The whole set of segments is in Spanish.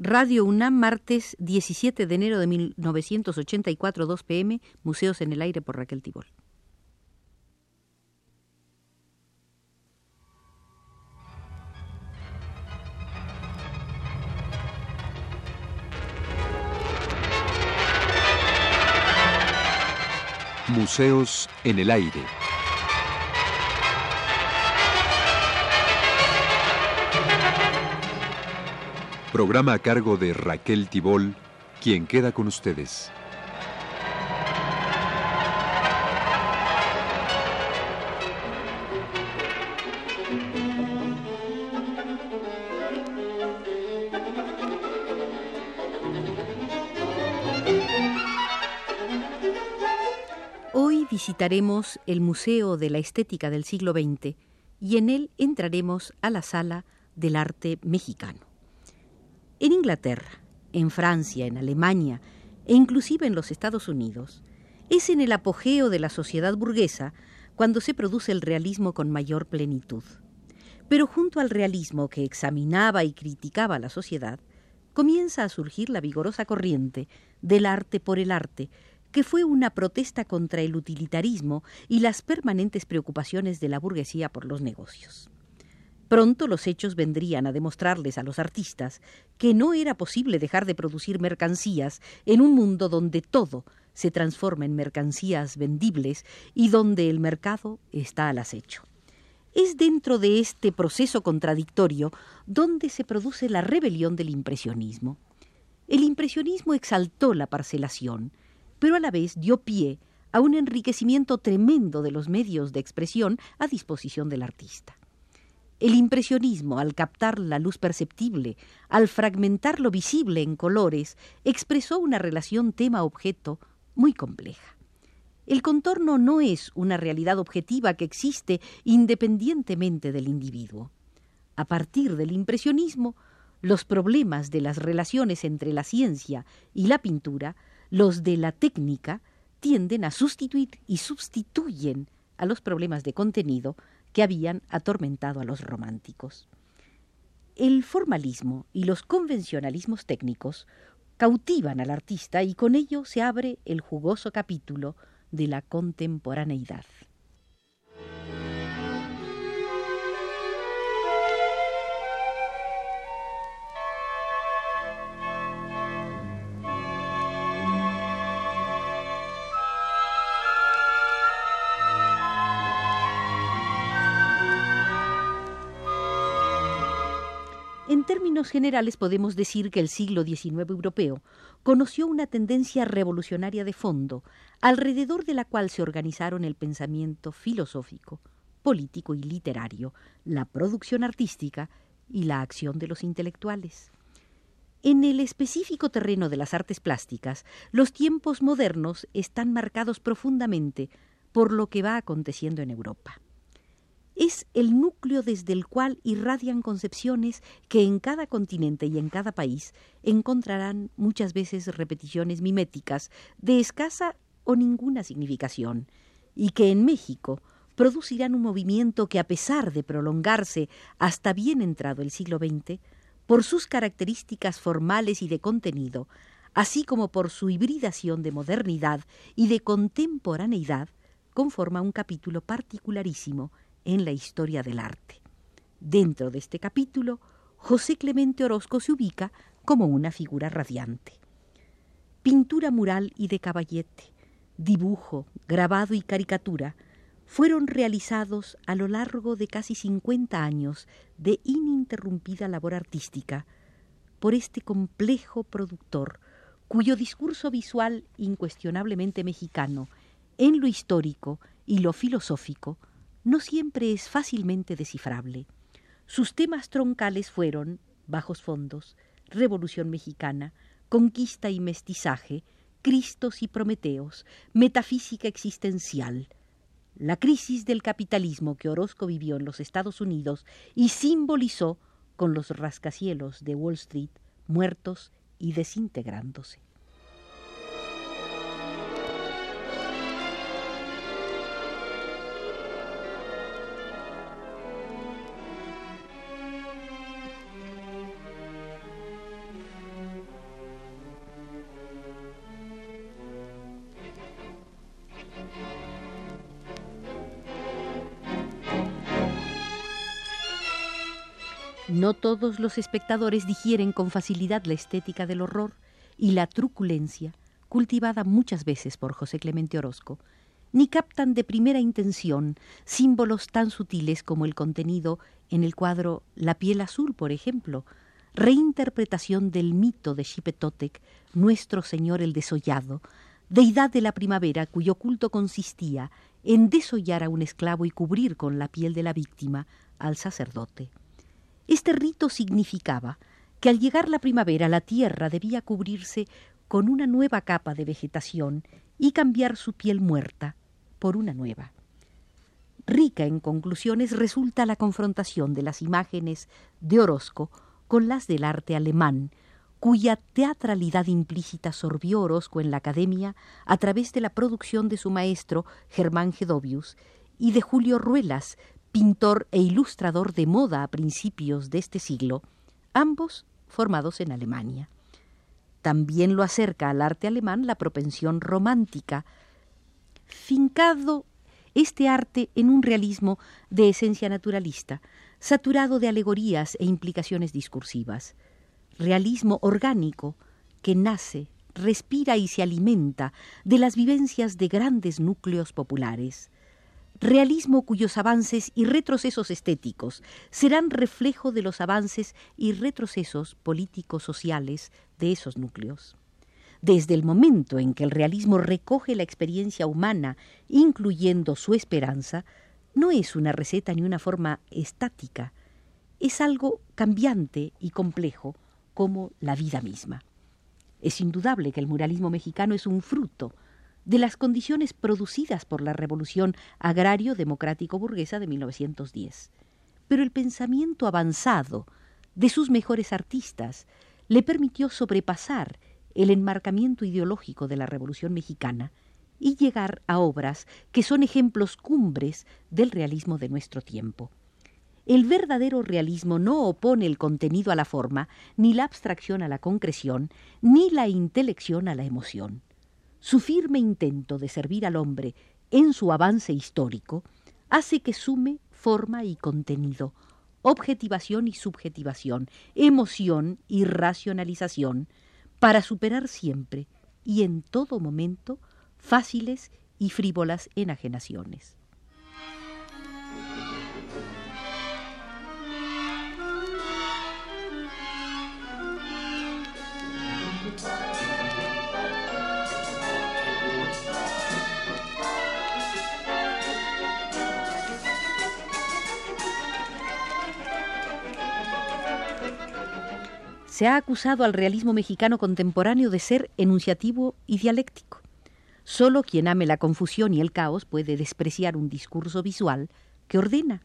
Radio UNAM, martes 17 de enero de 1984, 2 pm, Museos en el Aire por Raquel Tibol. Museos en el Aire. Programa a cargo de Raquel Tibol, quien queda con ustedes. Hoy visitaremos el Museo de la Estética del siglo XX y en él entraremos a la Sala del Arte Mexicano. En Inglaterra, en Francia, en Alemania e inclusive en los Estados Unidos, es en el apogeo de la sociedad burguesa cuando se produce el realismo con mayor plenitud. Pero junto al realismo que examinaba y criticaba la sociedad, comienza a surgir la vigorosa corriente del arte por el arte, que fue una protesta contra el utilitarismo y las permanentes preocupaciones de la burguesía por los negocios. Pronto los hechos vendrían a demostrarles a los artistas que no era posible dejar de producir mercancías en un mundo donde todo se transforma en mercancías vendibles y donde el mercado está al acecho. Es dentro de este proceso contradictorio donde se produce la rebelión del impresionismo. El impresionismo exaltó la parcelación, pero a la vez dio pie a un enriquecimiento tremendo de los medios de expresión a disposición del artista. El impresionismo, al captar la luz perceptible, al fragmentar lo visible en colores, expresó una relación tema-objeto muy compleja. El contorno no es una realidad objetiva que existe independientemente del individuo. A partir del impresionismo, los problemas de las relaciones entre la ciencia y la pintura, los de la técnica, tienden a sustituir y sustituyen a los problemas de contenido que habían atormentado a los románticos. El formalismo y los convencionalismos técnicos cautivan al artista y con ello se abre el jugoso capítulo de la contemporaneidad. Términos generales podemos decir que el siglo XIX europeo conoció una tendencia revolucionaria de fondo, alrededor de la cual se organizaron el pensamiento filosófico, político y literario, la producción artística y la acción de los intelectuales. En el específico terreno de las artes plásticas, los tiempos modernos están marcados profundamente por lo que va aconteciendo en Europa es el núcleo desde el cual irradian concepciones que en cada continente y en cada país encontrarán muchas veces repeticiones miméticas de escasa o ninguna significación, y que en México producirán un movimiento que a pesar de prolongarse hasta bien entrado el siglo XX, por sus características formales y de contenido, así como por su hibridación de modernidad y de contemporaneidad, conforma un capítulo particularísimo en la historia del arte. Dentro de este capítulo, José Clemente Orozco se ubica como una figura radiante. Pintura mural y de caballete, dibujo, grabado y caricatura fueron realizados a lo largo de casi 50 años de ininterrumpida labor artística por este complejo productor cuyo discurso visual incuestionablemente mexicano en lo histórico y lo filosófico no siempre es fácilmente descifrable. Sus temas troncales fueron bajos fondos, Revolución Mexicana, conquista y mestizaje, Cristos y Prometeos, metafísica existencial, la crisis del capitalismo que Orozco vivió en los Estados Unidos y simbolizó con los rascacielos de Wall Street muertos y desintegrándose. No todos los espectadores digieren con facilidad la estética del horror y la truculencia, cultivada muchas veces por José Clemente Orozco, ni captan de primera intención símbolos tan sutiles como el contenido en el cuadro La piel azul, por ejemplo, reinterpretación del mito de Xipetotec, Nuestro Señor el Desollado, deidad de la primavera cuyo culto consistía en desollar a un esclavo y cubrir con la piel de la víctima al sacerdote. Este rito significaba que al llegar la primavera la tierra debía cubrirse con una nueva capa de vegetación y cambiar su piel muerta por una nueva. Rica en conclusiones resulta la confrontación de las imágenes de Orozco con las del arte alemán, cuya teatralidad implícita sorbió Orozco en la academia a través de la producción de su maestro Germán Gedovius y de Julio Ruelas, pintor e ilustrador de moda a principios de este siglo, ambos formados en Alemania. También lo acerca al arte alemán la propensión romántica, fincado este arte en un realismo de esencia naturalista, saturado de alegorías e implicaciones discursivas. Realismo orgánico que nace, respira y se alimenta de las vivencias de grandes núcleos populares. Realismo cuyos avances y retrocesos estéticos serán reflejo de los avances y retrocesos políticos sociales de esos núcleos. Desde el momento en que el realismo recoge la experiencia humana, incluyendo su esperanza, no es una receta ni una forma estática, es algo cambiante y complejo como la vida misma. Es indudable que el muralismo mexicano es un fruto de las condiciones producidas por la revolución agrario-democrático-burguesa de 1910. Pero el pensamiento avanzado de sus mejores artistas le permitió sobrepasar el enmarcamiento ideológico de la Revolución mexicana y llegar a obras que son ejemplos cumbres del realismo de nuestro tiempo. El verdadero realismo no opone el contenido a la forma, ni la abstracción a la concreción, ni la intelección a la emoción. Su firme intento de servir al hombre en su avance histórico hace que sume forma y contenido, objetivación y subjetivación, emoción y racionalización, para superar siempre y en todo momento fáciles y frívolas enajenaciones. Se ha acusado al realismo mexicano contemporáneo de ser enunciativo y dialéctico. Solo quien ame la confusión y el caos puede despreciar un discurso visual que ordena.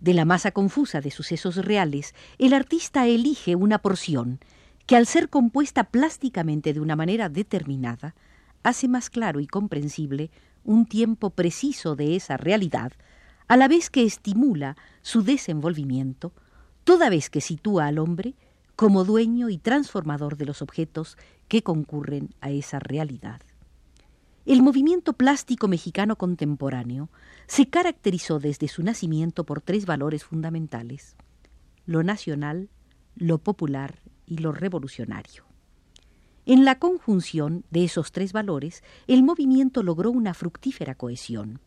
De la masa confusa de sucesos reales, el artista elige una porción que, al ser compuesta plásticamente de una manera determinada, hace más claro y comprensible un tiempo preciso de esa realidad, a la vez que estimula su desenvolvimiento, toda vez que sitúa al hombre como dueño y transformador de los objetos que concurren a esa realidad. El movimiento plástico mexicano contemporáneo se caracterizó desde su nacimiento por tres valores fundamentales, lo nacional, lo popular y lo revolucionario. En la conjunción de esos tres valores, el movimiento logró una fructífera cohesión.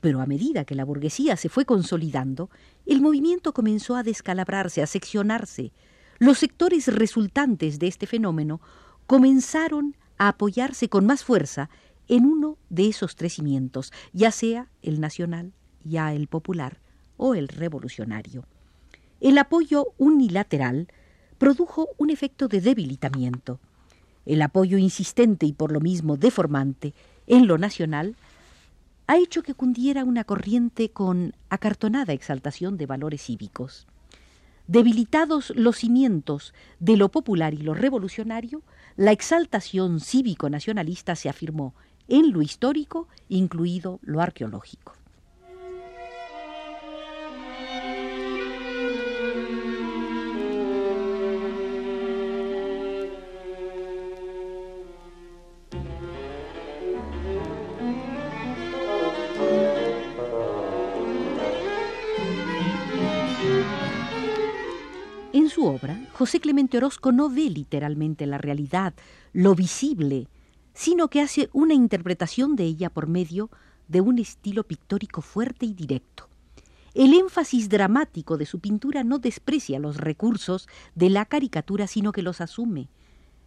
Pero a medida que la burguesía se fue consolidando, el movimiento comenzó a descalabrarse, a seccionarse, los sectores resultantes de este fenómeno comenzaron a apoyarse con más fuerza en uno de esos tres cimientos, ya sea el nacional, ya el popular o el revolucionario. El apoyo unilateral produjo un efecto de debilitamiento. El apoyo insistente y por lo mismo deformante en lo nacional ha hecho que cundiera una corriente con acartonada exaltación de valores cívicos. Debilitados los cimientos de lo popular y lo revolucionario, la exaltación cívico-nacionalista se afirmó en lo histórico, incluido lo arqueológico. Su obra, José Clemente Orozco no ve literalmente la realidad, lo visible, sino que hace una interpretación de ella por medio de un estilo pictórico fuerte y directo. El énfasis dramático de su pintura no desprecia los recursos de la caricatura, sino que los asume.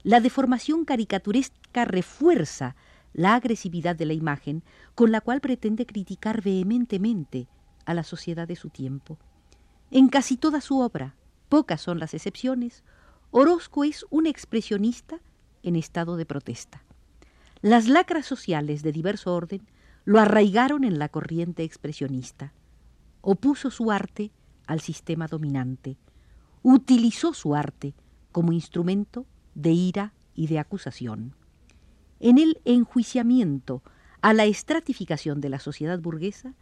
La deformación caricaturesca refuerza la agresividad de la imagen con la cual pretende criticar vehementemente a la sociedad de su tiempo. En casi toda su obra, pocas son las excepciones, Orozco es un expresionista en estado de protesta. Las lacras sociales de diverso orden lo arraigaron en la corriente expresionista. Opuso su arte al sistema dominante. Utilizó su arte como instrumento de ira y de acusación. En el enjuiciamiento a la estratificación de la sociedad burguesa,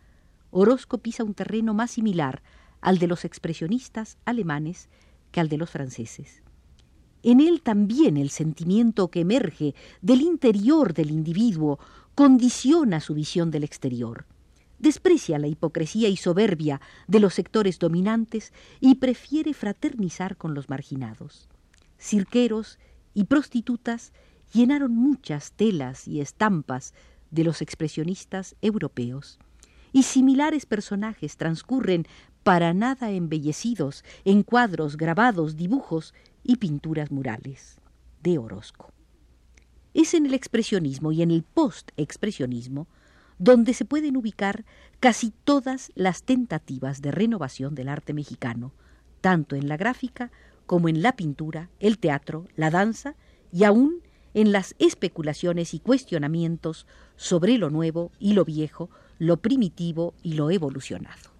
Orozco pisa un terreno más similar al de los expresionistas alemanes que al de los franceses. En él también el sentimiento que emerge del interior del individuo condiciona su visión del exterior. Desprecia la hipocresía y soberbia de los sectores dominantes y prefiere fraternizar con los marginados. Cirqueros y prostitutas llenaron muchas telas y estampas de los expresionistas europeos, y similares personajes transcurren para nada embellecidos en cuadros, grabados, dibujos y pinturas murales de Orozco. Es en el expresionismo y en el post-expresionismo donde se pueden ubicar casi todas las tentativas de renovación del arte mexicano, tanto en la gráfica como en la pintura, el teatro, la danza y aún en las especulaciones y cuestionamientos sobre lo nuevo y lo viejo, lo primitivo y lo evolucionado.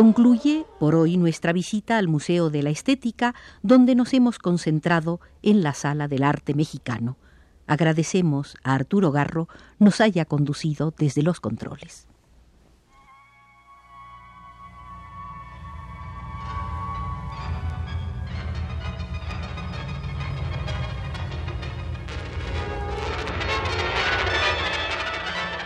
Concluye por hoy nuestra visita al Museo de la Estética, donde nos hemos concentrado en la Sala del Arte Mexicano. Agradecemos a Arturo Garro nos haya conducido desde los controles.